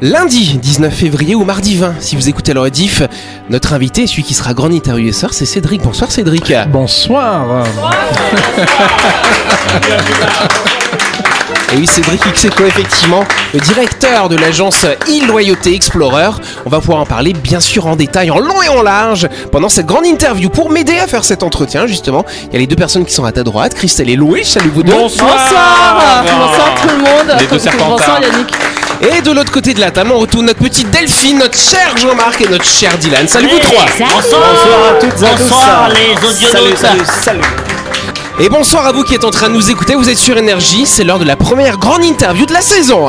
Lundi 19 février ou mardi 20, si vous écoutez le rediff, notre invité, celui qui sera grand intervieweur, c'est Cédric. Bonsoir Cédric. Bonsoir. Et oui, Cédric Xeco, effectivement, le directeur de l'agence e-Loyauté Explorer. On va pouvoir en parler, bien sûr, en détail, en long et en large, pendant cette grande interview. Pour m'aider à faire cet entretien, justement, il y a les deux personnes qui sont à ta droite, Christelle et Louis. Salut vous deux. Bonsoir. Bonsoir. Bonsoir tout le monde. Les deux Bonsoir Yannick. Et de l'autre côté de la table, on retrouve notre petite Delphine, notre cher Jean-Marc et notre cher Dylan. Salut vous trois. Bonsoir, à toutes et à tous. Bonsoir les audionautes. Salut, salut, salut. Et bonsoir à vous qui êtes en train de nous écouter, vous êtes sur Énergie, c'est l'heure de la première grande interview de la saison.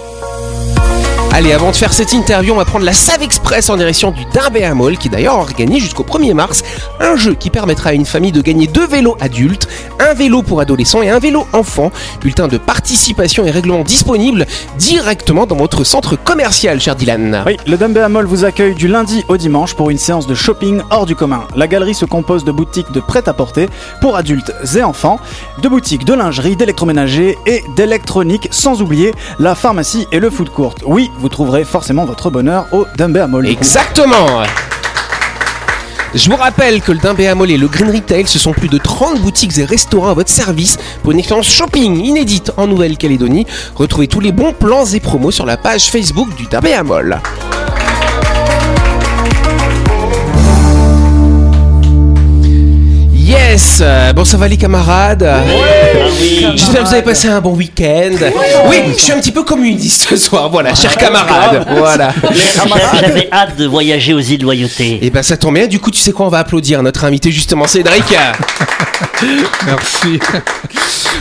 Allez, avant de faire cette interview, on va prendre la Save Express en direction du Dimbéa Mall, qui d'ailleurs organise jusqu'au 1er mars un jeu qui permettra à une famille de gagner deux vélos adultes, un vélo pour adolescents et un vélo enfant. Bulletin de participation et règlement disponible directement dans votre centre commercial, cher Dylan. Oui, le Dimbéa Mall vous accueille du lundi au dimanche pour une séance de shopping hors du commun. La galerie se compose de boutiques de prêt-à-porter pour adultes et enfants, de boutiques de lingerie, d'électroménager et d'électronique, sans oublier la pharmacie et le food court. Oui, vous trouverez forcément votre bonheur au Dumbéa Mall. Exactement je vous rappelle que le Dimbéa Mall et le Green Retail, ce sont plus de 30 boutiques et restaurants à votre service pour une expérience shopping inédite en Nouvelle-Calédonie. Retrouvez tous les bons plans et promos sur la page Facebook du Dimbéa Mall. Yes Bon, ça va les camarades? J'espère que vous avez passé un bon week-end. Oui, je suis un petit peu communiste ce soir, voilà, chers camarades. Voilà. J'avais hâte de voyager aux îles Loyauté. Et ben ça tombe bien, du coup, tu sais quoi, on va applaudir notre invité justement, Cédric. Merci.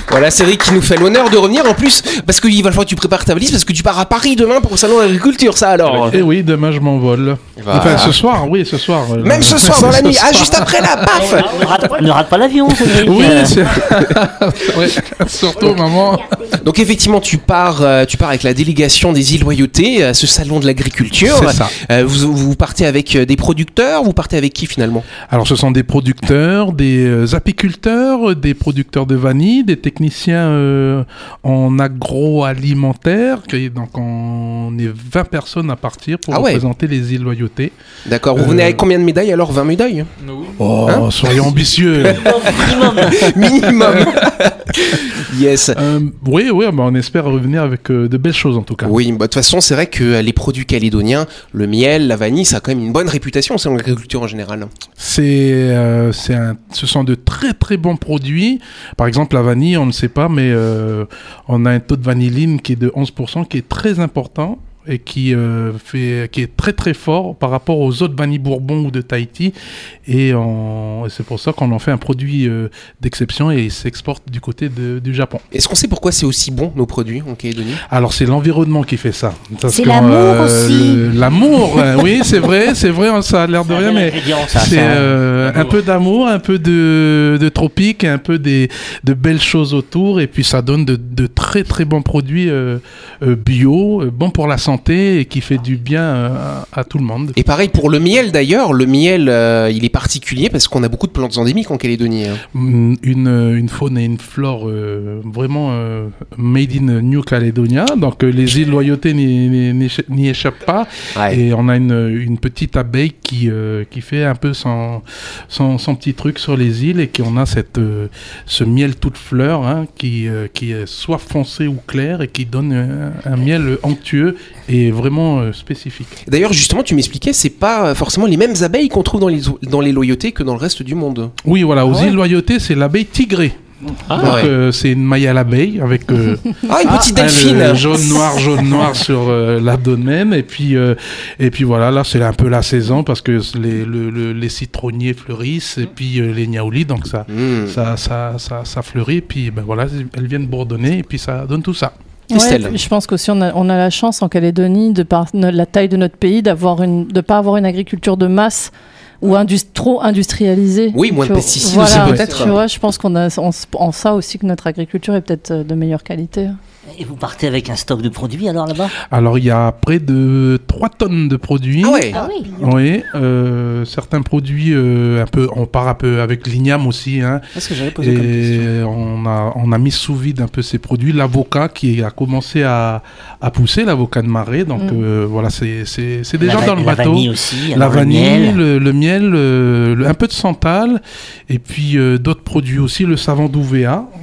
Voilà, Cédric qui nous fait l'honneur de revenir en plus, parce qu'il va falloir que tu prépares ta valise, parce que tu pars à Paris demain pour le salon d'agriculture, ça alors. Et Eh oui, demain je m'envole. Voilà. Enfin, ce soir, oui, ce soir. euh, Même ce soir dans la nuit, ah juste après là, paf Ne rate, pas- ne rate pas l'avion, Cédric. Oui, Euh, c'est- Ouais, surtout maman. Donc effectivement, tu pars, euh, tu pars avec la délégation des îles Loyauté à ce salon de l'agriculture. C'est ça. Euh, vous, vous partez avec euh, des producteurs, vous partez avec qui finalement? Alors, ce sont des producteurs, des euh, apiculteurs, des producteurs de vanille, des techniciens euh, en agroalimentaire. Donc, on est 20 personnes à partir pour Ah ouais. représenter les îles Loyauté. D'accord. Vous Euh, venez avec combien de médailles alors? 20 médailles? Oh, Hein? soyons ambitieux. minimum. Minimum. yes. Euh, oui, oui, bah, on espère revenir avec euh, de belles choses en tout cas. Oui, bah, de toute façon, c'est vrai que euh, les produits calédoniens, le miel, la vanille, ça a quand même une bonne réputation selon l'agriculture en général. C'est, euh, c'est un, ce sont de très très bons produits. Par exemple, la vanille, on ne sait pas, mais euh, on a un taux de vanilline qui est de 11%, qui est très important et qui, euh, fait, qui est très très fort par rapport aux autres vanilles Bourbon ou de Tahiti. Et, on- c'est pour ça qu'on en fait un produit euh, d'exception et il s'exporte du côté de- du Japon. Est-ce qu'on sait pourquoi c'est aussi bon nos produits en Calédonie? Alors c'est l'environnement qui fait ça. C'est l'amour aussi. le- L'amour, euh, oui, c'est vrai, c'est vrai, ça a l'air de rien, mais ça, c'est ça. euh, un peu d'amour, un peu de, de tropique, un peu des, de belles choses autour, et puis ça donne de, de très très bons produits euh, euh, bio, euh, bons pour la santé et qui fait du bien euh, à, tout le monde. Et pareil pour le miel d'ailleurs, le miel euh, il est particulier parce qu'on a beaucoup de plantes endémiques en Calédonie. hein. Mm, Une, une faune et une flore euh, vraiment euh, made in New Caledonia, donc euh, les îles Loyauté n'y- échappent pas. Ouais. Et on a une, une petite abeille qui, euh, qui fait un peu son, son, son petit truc sur les îles et qui on a cette, euh, ce miel toute fleur hein, qui, euh, qui est soit foncé ou clair et qui donne euh, un, miel onctueux et vraiment euh, spécifique. D'ailleurs justement tu m'expliquais, c'est pas forcément les mêmes abeilles qu'on trouve dans les, dans les loyautés que dans le reste du monde. Oui, voilà, aux Ah ouais îles Loyauté, c'est l'abeille tigrée. Ah Donc, ouais. euh, c'est une maille à l'abeille avec euh, Ah une petite hein, delphine jaune noir jaune noir sur euh, l'abdomen et puis euh, et puis voilà là c'est un peu la saison parce que les, le- le- les citronniers fleurissent et puis euh, les niaoulis donc ça Hmm. ça, ça, ça, ça fleurit, et puis ben voilà, elles viennent bourdonner, et puis ça donne tout ça. Christelle. Ouais, je pense qu'aussi on a, on a la chance en Calédonie, de par la taille de notre pays, d'avoir une, de pas avoir une agriculture de masse ou trop industrialisée. Oui, moins de pesticides voilà, aussi, peut-être. Tu vois, je pense qu'on a en ça aussi que notre agriculture est peut-être euh, de meilleure qualité. Et vous partez avec un stock de produits alors là-bas? Alors il y a près de 3 tonnes de produits. Ah ouais. oui. Oui, euh, certains produits, euh, un peu, on part un peu avec l'igname aussi. Hein, C'est ce que j'avais posé comme question. et on a, on a mis sous vide un peu ces produits. L'avocat qui a commencé à, à pousser, l'avocat de marée. Donc Mm. euh, voilà, c'est va- dans le la bateau. vanille aussi. La vanille, miel. le, le miel, euh, le- un peu de santal, et puis euh, d'autres produits aussi, le savon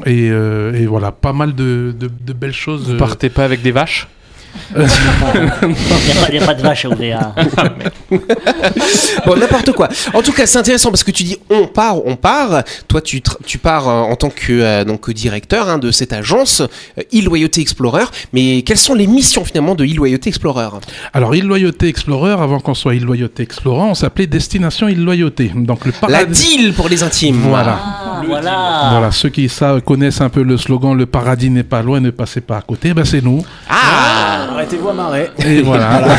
et, euh, et voilà, pas mal de, de- de belles choses. Vous euh, partez pas avec des vaches? Il n'y a, pas- il y a pas de vache à OVA. Bon, n'importe quoi. En tout cas, c'est intéressant parce que tu dis on part, on part. Toi, tu, tu pars euh, en tant que euh, donc directeur hein, de cette agence euh, e-loyauté Explorer. Mais quelles sont les missions finalement de e-loyauté Explorer? Alors, Île Loyauté Explorer, avant qu'on soit Île Loyauté Explorer, on s'appelait Destination Île Loyauté. Donc le La paradis. deal pour les intimes. Voilà. Ah, voilà. Voilà, ceux qui savent, connaissent un peu le slogan Le paradis n'est pas loin, ne passez pas à côté, ben c'est nous. Ah, Arrêtez-vous à marrer. Et voilà.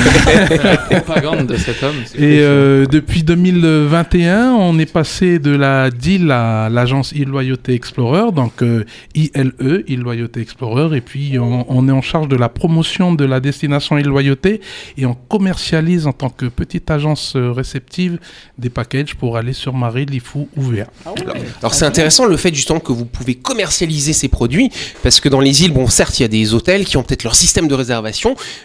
La propagande de cet homme. Et euh, depuis 2021, on est passé de la DIL à l'agence e-Loyauté Explorer, donc euh, ILE, e-Loyauté Explorer, et puis on, on est en charge de la promotion de la destination e-Loyauté et on commercialise en tant que petite agence euh, réceptive des packages pour aller sur Marie, Lifou ou VA. Alors c'est intéressant le fait justement que vous pouvez commercialiser ces produits parce que dans les îles, bon certes il y a des hôtels qui ont peut-être leur système de réservation,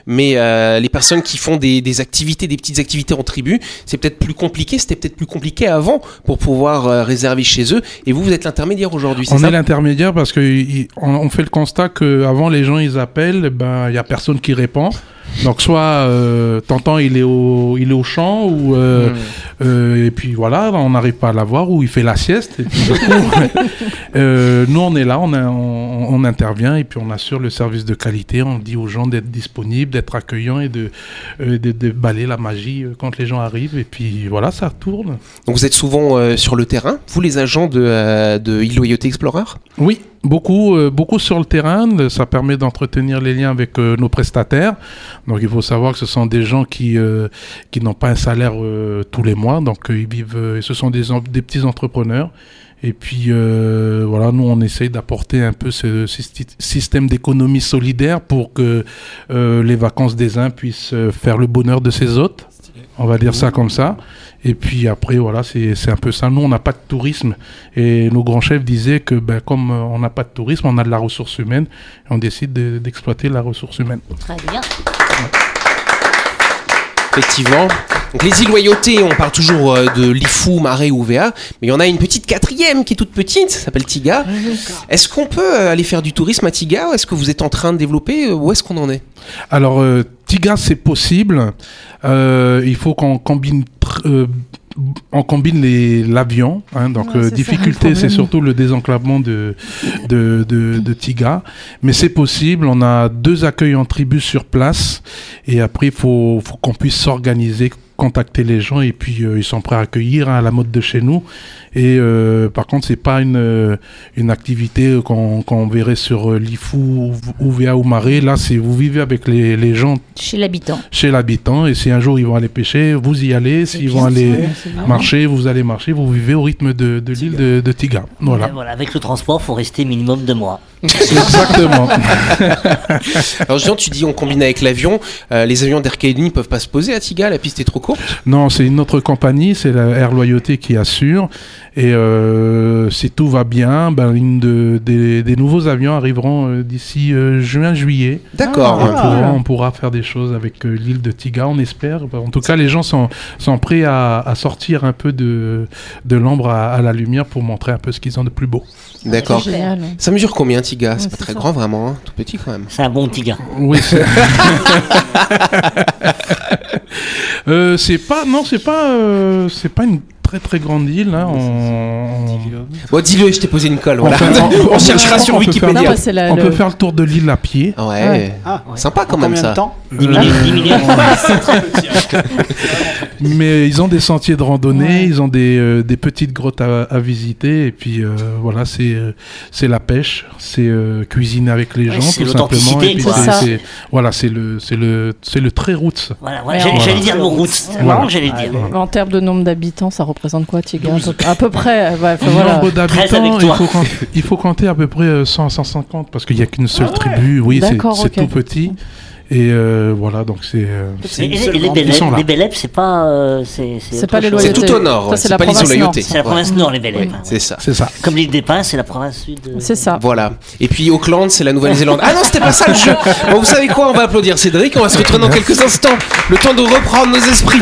mais euh, les personnes qui font des, des activités, des petites activités en tribu, c'est peut-être plus compliqué, c'était peut-être plus compliqué avant pour pouvoir euh, réserver chez eux. Et vous, vous êtes l'intermédiaire aujourd'hui, c'est On est l'intermédiaire parce que il- on, fait le constat que avant les gens ils appellent, ben il y a personne qui répond. Donc soit euh, t'entends il est au il est au champ ou euh, Hmm. euh, et puis voilà on n'arrive pas à l'avoir ou il fait la sieste. Et puis, du coup, euh, nous on est là, on, a- on, on intervient et puis on assure le service de qualité. On dit aux gens d'être disponibles, d'être accueillants et de, euh, de de balayer la magie quand les gens arrivent et puis voilà ça tourne. Donc vous êtes souvent euh, sur le terrain, vous les agents de, euh, de e-Loyauté Explorer? Oui, beaucoup, euh, beaucoup sur le terrain. Ça permet d'entretenir les liens avec euh, nos prestataires. Donc il faut savoir que ce sont des gens qui, euh, qui n'ont pas un salaire euh, tous les mois. Donc euh, ils vivent, euh, ce sont des, des petits entrepreneurs. Et puis euh, voilà, nous on essaye d'apporter un peu ce, système d'économie solidaire pour que euh, les vacances des uns puissent euh, faire le bonheur de ses hôtes. On va dire ça comme ça. Et puis après, voilà, c'est c'est un peu ça. Nous, on n'a pas de tourisme. Et nos grands chefs disaient que ben, comme euh, on n'a pas de tourisme, on a de la ressource humaine. Et on décide de- d'exploiter la ressource humaine. Très bien. Effectivement. Donc les îles Loyauté, on parle toujours euh, de Lifou, Marais ou VA, mais il y en a une petite quatrième qui est toute petite, ça s'appelle Tiga. Est-ce qu'on peut euh, aller faire du tourisme à Tiga ou est-ce que vous êtes en train de développer Où est-ce qu'on en est? Alors, euh, Tiga, c'est possible. Euh, il faut qu'on combine, on combine les- l'avion. hein. donc, Ouais, euh, difficulté, c'est surtout le désenclavement de, de, de, de Tiga. Mais c'est possible. On a deux accueils en tribu sur place. Et après, il faut, faut qu'on puisse s'organiser contacter les gens et puis euh, ils sont prêts à accueillir hein, à la mode de chez nous et euh, par contre c'est pas une euh, une activité qu'on qu'on verrait sur euh, l'IFU ou, ou VA ou Marais là c'est vous vivez avec les, les gens Chez l'habitant. chez l'habitant et si un jour ils vont aller pêcher, vous y allez. S'ils vont aller marcher, vous allez marcher. Vous vivez au rythme de, de l'île de, de Tiga. Voilà, voilà, avec le transport, faut rester minimum deux mois. exactement. Alors Jean, tu dis on combine avec l'avion. Euh, les avions d'Air ne peuvent pas se poser à Tiga, la piste est trop courte. non, c'est une autre compagnie, c'est la Air Loyauté qui assure. Et euh, si tout va bien, ben, une de- des, des nouveaux avions arriveront euh, d'ici euh, juin-juillet. D'accord. on, pourra, on pourra faire des choses avec euh, l'île de Tiga, on espère. En tout cas, les gens sont, sont prêts à, à sortir un peu de, de l'ombre à, à la lumière pour montrer un peu ce qu'ils ont de plus beau. D'accord. Ça mesure combien Tiga C'est pas très ça. grand vraiment, hein. tout petit quand même. C'est un bon gars. Oui. c'est- Euh, c'est pas non, c'est pas euh, c'est pas une très très grande île. hein, on, Bon, dis-le, je t'ai posé une colle. Voilà. Enfin, on- on cherchera sur on peut faire- Wikipédia. Non, bah, c'est la- on le- peut faire le tour de l'île à pied. Ouais. Ouais. Ah, Sympa quand en même ça. de temps 10 minutes, 10 minutes. Mais ils ont des sentiers de randonnée, Ouais. ils ont des, euh, des petites grottes à, à visiter. Et puis euh, voilà, c'est euh, c'est la pêche, c'est euh, cuisiner avec les Ouais, gens c'est tout simplement. Et puis c'est- voilà, c'est le c'est le c'est le très roots. Voilà, voilà. Mais J'allais on- dire le que j'allais dire. En termes de nombre d'habitants, ça représente quoi, Tiga à peu- À peu près. ouais, enfin, voilà. Nombre d'habitants, il faut, compter, il faut compter à peu près euh, 100 150 parce qu'il n'y a qu'une seule tribu. Oui, c'est tout petit. Et euh, voilà, donc c'est. euh, Et seule et les Bélèbes, c'est pas. euh, c'est pas les. C'est tout au nord. Ça, c'est la province nord. C'est la province nord, les Bélèbes. C'est ça. c'est ça. Comme l'île des Pins, c'est la province sud. euh, C'est ça. Voilà. Et puis Auckland, c'est la Nouvelle-Zélande. Ah non, c'était pas ça le jeu. Bon, vous savez quoi On va applaudir Cédric. On va se retrouver dans quelques instants. Le temps de reprendre nos esprits.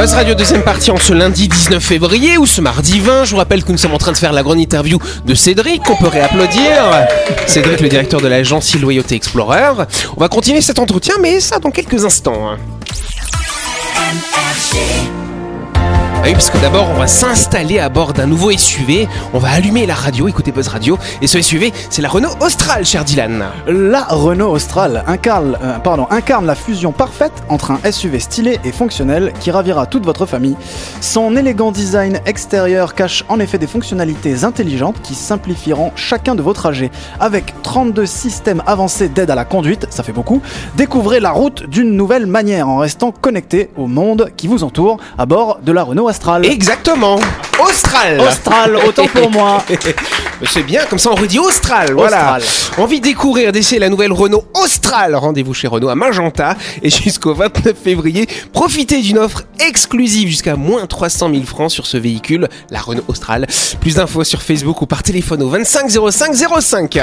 Buzz Radio deuxième partie en ce lundi 19 février ou ce mardi 20. Je vous rappelle que nous sommes en train de faire la grande interview de Cédric, qu'on peut réapplaudir. Cédric, le directeur de l'agence Loyauté Explorer. On va continuer cet entretien, mais ça dans quelques instants. hein. Ah oui, parce que d'abord, on va s'installer à bord d'un nouveau SUV. On va allumer la radio, écouter Buzz Radio. Et ce SUV, c'est la Renault Austral, cher Dylan. La Renault Austral incarne, euh, pardon, incarne la fusion parfaite entre un SUV stylé et fonctionnel qui ravira toute votre famille. Son élégant design extérieur cache en effet des fonctionnalités intelligentes qui simplifieront chacun de vos trajets. Avec 32 systèmes avancés d'aide à la conduite, ça fait beaucoup, découvrez la route d'une nouvelle manière en restant connecté au monde qui vous entoure à bord de la Renault Austral. Exactement. Austral. Austral, autant pour moi. C'est bien, comme ça on redit Austral, voilà. Austral. Envie de découvrir, d'essayer la nouvelle Renault Austral. Rendez-vous chez Renault à Magenta et jusqu'au 29 février, profitez d'une offre exclusive jusqu'à moins 300 000 francs sur ce véhicule, la Renault Austral. Plus d'infos sur Facebook ou par téléphone au 25 05 05.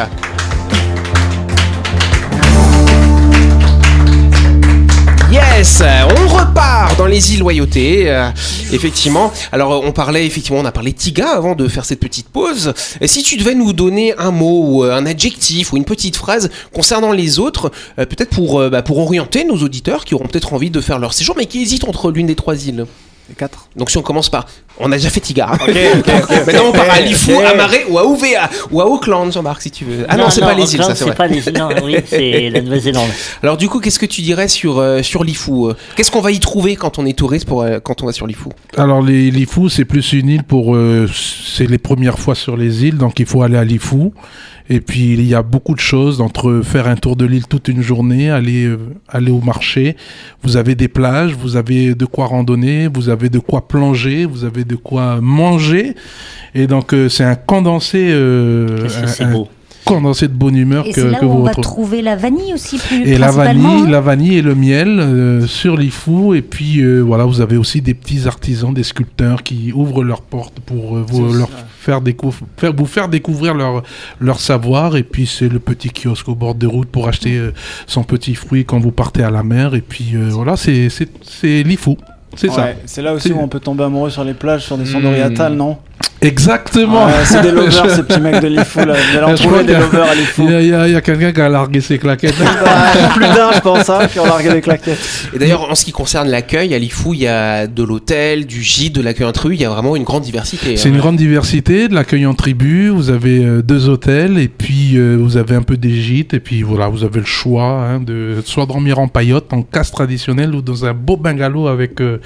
Yes, on repart dans les îles Loyauté. euh, effectivement. Alors on parlait effectivement, on a parlé Tiga avant de faire cette petite pause. Et si tu devais nous donner un mot ou euh, un adjectif ou une petite phrase concernant les autres, euh, peut-être pour euh, bah, pour orienter nos auditeurs qui auront peut-être envie de faire leur séjour, mais qui hésitent entre l'une des trois îles. Les quatre. Donc si on commence par, on a déjà fait Tiga. Ok, ok, ok. Maintenant on part à Lifou, à Marais ou à UVA ou à Auckland, Jean-Marc, si tu veux. Ah non, c'est pas les îles, ça c'est vrai. Pas les îles, non, oui, c'est la Nouvelle-Zélande. Alors du coup, qu'est-ce que tu dirais sur euh, sur Lifou euh? Qu'est-ce qu'on va y trouver quand on est touriste pour euh, quand on va sur Lifou? Alors les Lifou, c'est plus une île pour, euh, c'est les premières fois sur les îles, donc il faut aller à Lifou. Et puis il y a beaucoup de choses entre faire un tour de l'île toute une journée, aller euh, aller au marché. Vous avez des plages, vous avez de quoi randonner, vous avez de quoi plonger, vous avez de quoi manger. Et donc euh, c'est un condensé, euh, c'est beau. condensé de bonne humeur Et que, c'est là que où vous on va retrouvez. trouver la vanille aussi plus Et la vanille, hein. la vanille et le miel euh, sur l'IFU. Et puis euh, voilà, vous avez aussi des petits artisans, des sculpteurs qui ouvrent leurs portes pour euh, vous, leur faire, décou- faire vous faire découvrir leur, leur savoir. Et puis c'est le petit kiosque au bord de route pour acheter euh, son petit fruit quand vous partez à la mer. Et puis euh, voilà, c'est c'est- c'est l'IFU. C'est ça. C'est là aussi où on peut tomber amoureux sur les plages, sur des sons Hmm. d'Oriental, non? Exactement. Ouais, C'est des lovers, ces petits mecs de l'IFU, là. Vous allez en Je trouver crois des lovers à l'IFU. Il y a, a- a quelqu'un qui a largué ses claquettes. Bah, plus d'un, je pense, hein, qui ont largué des claquettes. Et d'ailleurs, en ce qui concerne l'accueil, à Lifou, il y a de l'hôtel, du gîte, de l'accueil intrus, il y a vraiment une grande diversité. C'est hein. une grande diversité, de l'accueil en tribu, vous avez euh, deux hôtels et puis euh, vous avez un peu des gîtes et puis voilà, vous avez le choix hein, de soit dormir en paillote, en casse traditionnelle ou dans un beau bungalow avec euh,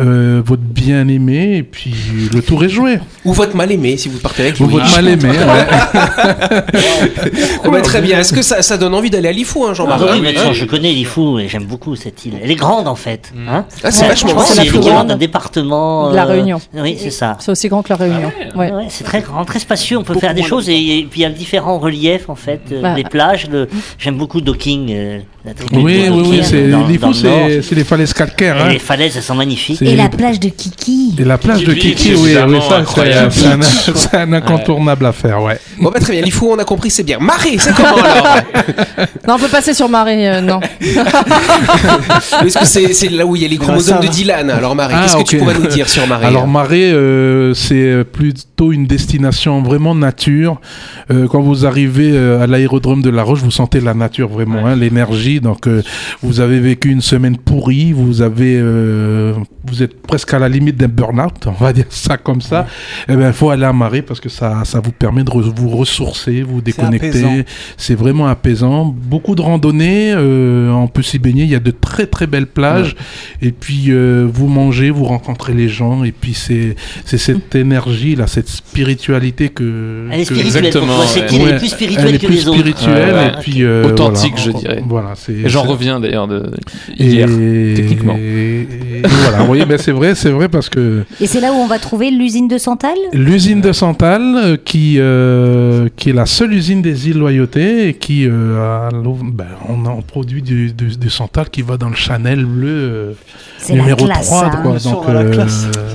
euh, votre bien-aimé et puis le tour est joué. Votre mal aimé si vous partez avec Vous Louis. votre mal aimé. ouais. Ah bah, très bien. Est-ce que ça, ça donne envie d'aller à Lifou, hein, Ah Jean-Marie oui, Hein mais attends, je connais Lifou et j'aime beaucoup cette île. Elle est grande en fait. Hein Ah, c'est Ouais, vachement grand. c'est grande. d'un département. De la euh, Réunion. Oui, c'est ça. C'est aussi grand que la Réunion. Ouais. Ouais, c'est très grand, très spacieux. On peut faire des choses et, et puis il y a différents reliefs en fait. euh, Bah. les plages, le... j'aime beaucoup Docking. La Oui, de oui, oui, c'est dans- dans l'Ifou, le nord. c'est les falaises calcaires. Et hein. les falaises, elles sont magnifiques. Et la plage de Kiki. Et la plage de Kiki, oui, oui, évidemment, ça, c'est incroyable. c'est un, c'est un incontournable à faire, ouais. Bon bah très bien, Lifou, on a compris, c'est bien. Marais, c'est comment alors? Non, on peut passer sur Marais, euh, non. Est-ce que c'est c'est là où il y a les chromosomes ça de. Dylan Alors Marais, Ah, qu'est-ce que tu pourrais nous dire sur Marais Alors Marais, euh, c'est plutôt une destination vraiment nature. Euh, quand vous arrivez à l'aérodrome de La Roche, vous sentez la nature vraiment, hein, l'énergie. Donc euh, vous avez vécu une semaine pourrie, vous avez, euh, vous êtes presque à la limite d'un burn-out, on va dire ça comme ça. Eh ben, il faut aller à Marais parce que ça, ça vous permet de re- vous ressourcer, vous déconnecter. C'est vraiment apaisant. Beaucoup de randonnées, euh, on peut s'y baigner. Il y a de très très belles plages. Et puis euh, vous mangez, vous rencontrez les gens. Et puis c'est c'est cette énergie là, cette spiritualité que. Elle est que- spirituelle. Cette ouais. Ouais, est plus spirituelle elle est que plus les autres. spirituelle, Ouais, et ouais. puis euh, Authentique, voilà. je dirais. Voilà, c'est. J'en reviens d'ailleurs de hier. et- techniquement. et- et voilà, oui, ben c'est vrai, c'est vrai parce que Et c'est là où on va trouver l'usine de Santal? L'usine de Santal, euh, qui euh, qui est la seule usine des îles Loyauté et qui euh, ben, on, produit du, du, du Santal qui va dans le Chanel bleu euh, numéro classe, 3 ça. quoi. Donc euh,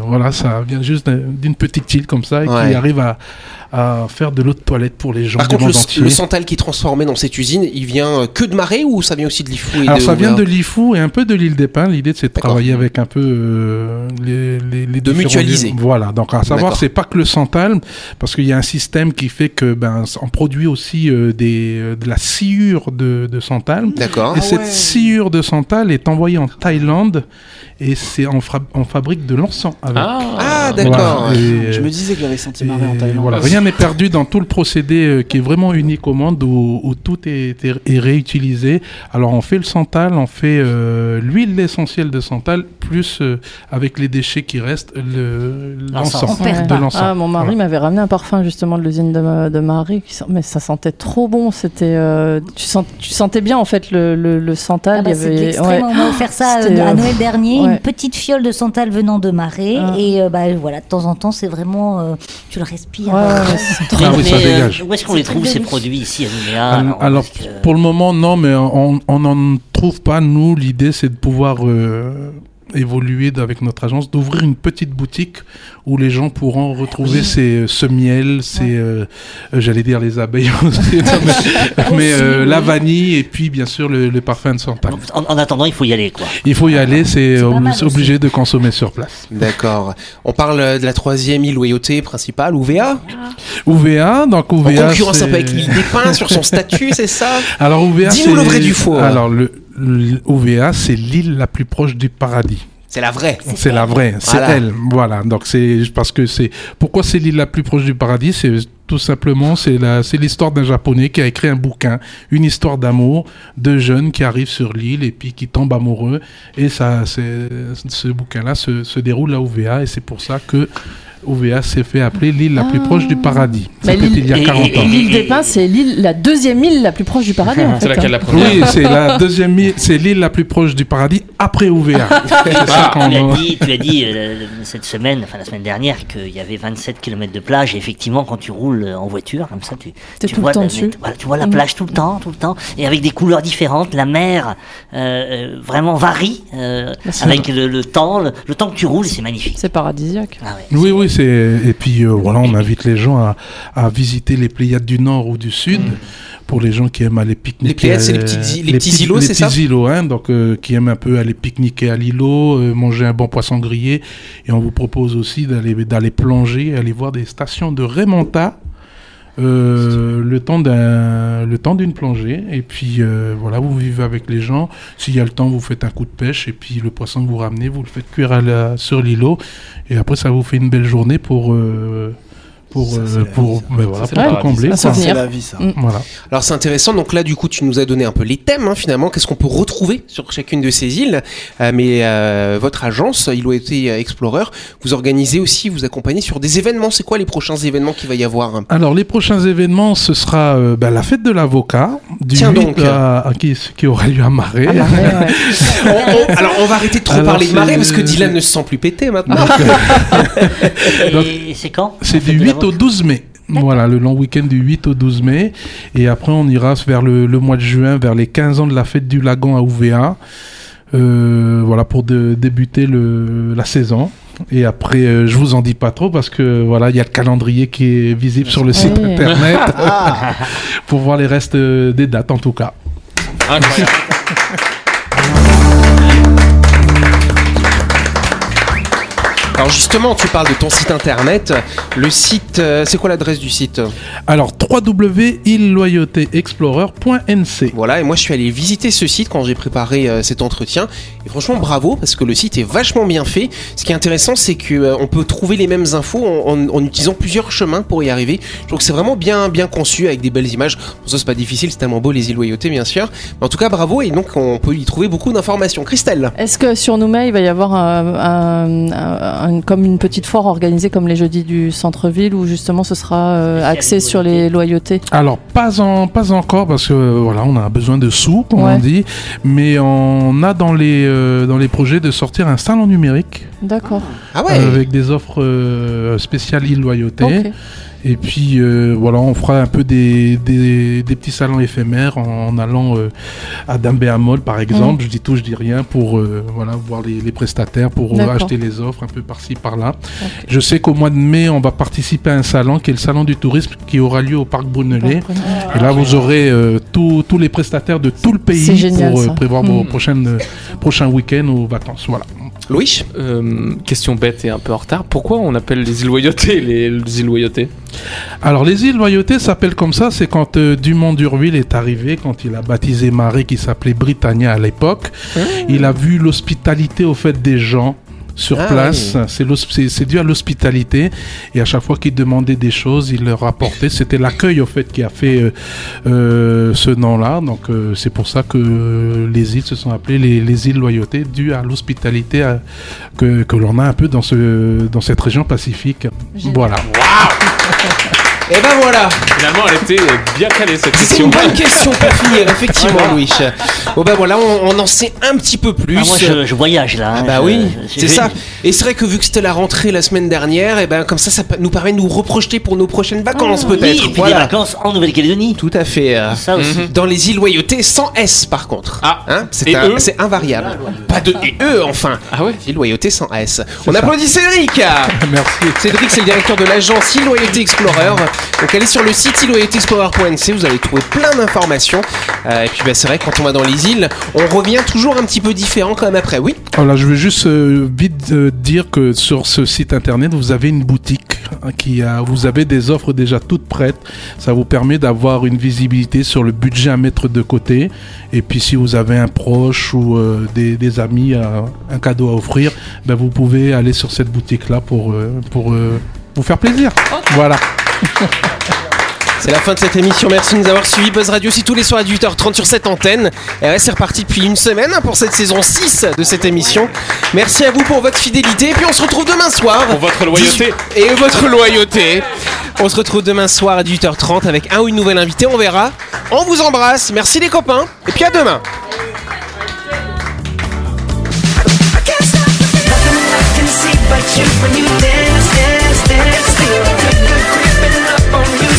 voilà, ça vient juste d'un- d'une petite île comme ça et Ouais. qui arrive à, à faire de l'eau de toilette pour les gens Par du contre, monde le, entier. le Santal qui est transformé dans cette usine, il vient euh, que de Marais ou ça vient aussi de Lifou Alors de ça vient de l'IFU et un peu de l'île des Pins. L'idée c'est de D'accord. travailler avec un peu euh, les, les, les De mutualiser. Voilà, donc à savoir D'accord. c'est pas que le santal parce qu'il y a un système qui fait que ben on produit aussi euh, des euh, de la sciure de, de santal. D'accord. Et cette sciure de santal est envoyée en Thaïlande et c'est on, fra- on fabrique de l'encens avec. Ah, d'accord. Voilà. Et, Je me disais que j'avais senti marrer en Thaïlande. voilà, rien n'est perdu dans tout le procédé euh, qui est vraiment unique au monde où, où tout est, est- est réutilisé. Alors on fait le santal, on fait euh, l'huile essentielle de santal plus euh, avec les déchets qui restent le- L'encens. l'encens On perd de l'encens. Ah, mon mari Voilà. m'avait ramené un parfum justement de l'usine de, de Marie, mais ça sentait trop bon. C'était, euh, tu, sentais bien en fait le, le, le santal. Ah bah, il y c'est de avait, l'extrême. ouais. On m'a offert ça euh, à Noël dernier, ouais. une petite fiole de Santal venant de Marais. Ah. Et euh, bah, voilà, de temps en temps, c'est vraiment. euh, tu le respires. Ouais, trop- Ah oui, ça Mais, euh, dégage. où est-ce qu'on les trouve ces produits ici à Nouméa Al- alors, Alors, parce que- pour le moment, non, mais on on n'en trouve pas. Nous, l'idée, c'est de pouvoir euh, évoluer avec notre agence, d'ouvrir une petite boutique où les gens pourront retrouver ces, ce miel, ces, euh, euh, j'allais dire les abeilles aussi, non, mais, mais, euh, la vanille et puis bien sûr le, le parfum de santal. En, en attendant, il faut y aller quoi. Il faut y aller, c'est obligé de consommer sur place. D'accord. On parle euh, de la troisième île Loyauté principale, Ouvéa. UVA, donc En UVA. concurrence un peu avec l'île des Pins sur son statut, c'est ça? Alors UVA, Dis-nous le vrai du faux, hein. Alors le, UVA, c'est l'île la plus proche du paradis. C'est la vraie. C'est la vraie, c'est Voilà. elle. Voilà. Donc c'est parce que c'est pourquoi c'est l'île la plus proche du paradis, c'est tout simplement c'est la c'est l'histoire d'un japonais qui a écrit un bouquin, une histoire d'amour de jeunes qui arrivent sur l'île et puis qui tombent amoureux et ça c'est ce bouquin-là se, se déroule à OVA et c'est pour ça que OVA s'est fait appeler l'île la plus proche du paradis. C'était l'île- il y a et- 40 ans. L'île des Pins, c'est l'île, la deuxième île la plus proche du paradis. en fait, C'est laquelle hein. la première Oui, c'est la deuxième île, c'est l'île la plus proche du paradis après OVA. C'est ça Ah, tu as dit, tu as dit euh, cette semaine, enfin la semaine dernière, qu'il y avait 27 km de plage. Et effectivement, quand tu roules euh, en voiture, comme ça, tu, tu tout le vois, temps la- dessus. voilà, tu vois la plage tout le temps, tout le temps, et avec des couleurs différentes. La mer euh, vraiment varie euh, c'est avec le, le temps, le, le temps que tu roules, c'est magnifique. C'est paradisiaque. Ah ouais. Oui, oui, et puis euh, voilà, on invite les gens à, à visiter les Pléiades du Nord ou du Sud. Pour les gens qui aiment aller pique-niquer, Les Pléiades, c'est les îles- les petits îlots, les c'est ça petits îlots, hein, donc euh, qui aiment un peu aller pique-niquer à l'îlot, euh, manger un bon poisson grillé, et on vous propose aussi d'aller d'aller plonger, aller voir des stations de remonta. Euh, le temps d'un le temps d'une plongée. Et puis euh, voilà vous vivez avec les gens. S'il y a le temps vous faites un coup de pêche. Et puis le poisson que vous ramenez vous le faites cuire à la- sur l'îlot. Et après ça vous fait une belle journée pour euh, pour, Ça, euh, pour, ça. mais voilà, pour paradis, combler. Souvenir. C'est la vie, ça. Mm. Voilà. Alors c'est intéressant, donc là du coup tu nous as donné un peu les thèmes hein, finalement, qu'est-ce qu'on peut retrouver sur chacune de ces îles, Euh, mais euh, votre agence, Iloité Explorer, vous organisez aussi, vous accompagnez sur des événements, c'est quoi les prochains événements qu'il va y avoir? Alors, les prochains événements, ce sera euh, ben, la fête de l'avocat, du Tiens 8 donc. à, à- qui, qui aura lieu à Marais. Ouais, ouais. On- on- Alors on va arrêter de trop Alors, parler de c'est- parce que Dylan ne se sent plus pété maintenant. Donc- Et c'est quand C'est du fête de 8 l'avocat au 12 mai. Voilà, le long week-end du 8 au 12 mai. Et après, on ira vers le, le mois de juin, vers les 15 ans de la fête du lagon à UVA. Euh, voilà, pour de- débuter le, la saison. Et après, euh, je vous en dis pas trop parce que voilà, il y a le calendrier qui est visible sur le site Oui. internet pour voir les restes euh, des dates en tout cas. Incroyable. Alors justement, tu parles de ton site internet, le site, euh, c'est quoi l'adresse du site Alors, www.illoyautéexplorer.nc. Voilà, et moi je suis allé visiter ce site quand j'ai préparé euh, cet entretien. Et franchement, bravo, parce que le site est vachement bien fait. Ce qui est intéressant, c'est que euh, on peut trouver les mêmes infos en, en- en utilisant plusieurs chemins pour y arriver. Je trouve que c'est vraiment bien, bien conçu avec des belles images. Bon, ça, c'est pas difficile, c'est tellement beau les îles Loyauté, bien sûr. Mais en tout cas, bravo, et donc on peut y trouver beaucoup d'informations. Christelle Est-ce que sur Nouméa, il va y avoir un- un- un- un- comme une petite foire organisée comme les jeudis du centre-ville où justement ce sera euh, axé sur les loyautés? Alors pas en pas encore parce que voilà on a besoin de sous comme Ouais. on dit, mais on a dans les euh, dans les projets de sortir un salon numérique D'accord. Ah ouais avec des offres euh, spéciales île loyauté. Et puis euh, voilà on fera un peu des, des, des petits salons éphémères en, en allant euh, à Dambéamol par exemple. Je dis tout je dis rien pour euh, voilà voir les, les prestataires pour euh, acheter les offres un peu par-ci par-là. Je sais qu'au mois de mai on va participer à un salon qui est le salon du tourisme qui aura lieu au parc Brunelay. Et là, vous aurez euh, tous tous les prestataires de tout le pays pour euh, prévoir vos Mm. prochaines, euh, prochains week-ends ou vacances. Voilà. Louis Euh, question bête et un peu en retard. Pourquoi on appelle les îles Loyauté les, les îles Loyauté? Alors, les îles Loyauté s'appellent comme ça. C'est quand euh, Dumont d'Urville est arrivé, quand il a baptisé Marais, qui s'appelait Britannia à l'époque. Il a vu l'hospitalité au fait des gens sur Ah place. C'est dû à l'hospitalité. Et à chaque fois qu'il demandait des choses, il leur apportait. C'était l'accueil au fait qui a fait euh, euh, ce nom-là. Donc euh, c'est pour ça que les îles se sont appelées les, les îles Loyauté, dû à l'hospitalité que, que l'on a un peu dans, ce, dans cette région pacifique. Génial. Voilà. Et ben voilà Finalement, elle était bien calée cette C'est question. une bonne question pour finir, effectivement, Louis. Bon ben voilà, on, on en sait un petit peu plus. Ah, moi, je, je voyage là. Ah hein, bah je- oui, c'est ça. Et c'est vrai que vu que c'était la rentrée la semaine dernière, et ben comme ça, ça nous permet de nous reprojeter pour nos prochaines vacances Oui, peut-être. et puis des Voilà. vacances en Nouvelle-Calédonie. Tout à fait. euh, Ça aussi. Dans les îles Loyauté, sans S par contre. Ah, Hein c'est et un- eux c'est invariable. Pas de et eux enfin. Ah ouais Îles Loyauté sans S. On ça. applaudit Cédric. Merci. Cédric, c'est le directeur de l'agence Île Loyauté Explorer. Donc allez sur le site îloyautéexplorer.nc, vous allez trouver plein d'informations. Euh, et puis bah, c'est vrai que quand on va dans les îles, on revient toujours un petit peu différent quand même après. Oui. Voilà, je veux juste euh, vite euh, dire que sur ce site internet, vous avez une boutique hein, qui a, vous avez des offres déjà toutes prêtes. Ça vous permet d'avoir une visibilité sur le budget à mettre de côté. Et puis, si vous avez un proche ou euh, des, des amis, un cadeau à offrir, ben, vous pouvez aller sur cette boutique-là pour, euh, pour euh, vous faire plaisir. Voilà. C'est la fin de cette émission. Merci de nous avoir suivis. Buzz Radio, c'est tous les soirs à 18h30 sur cette antenne. Et ouais, c'est reparti depuis une semaine hein, pour cette saison 6 de cette émission. Merci à vous pour votre fidélité. Et puis on se retrouve demain soir. Pour votre loyauté. 18 Et votre loyauté. On se retrouve demain soir à 18h30 avec un ou une nouvelle invitée. On verra. On vous embrasse. Merci les copains. Et puis à demain.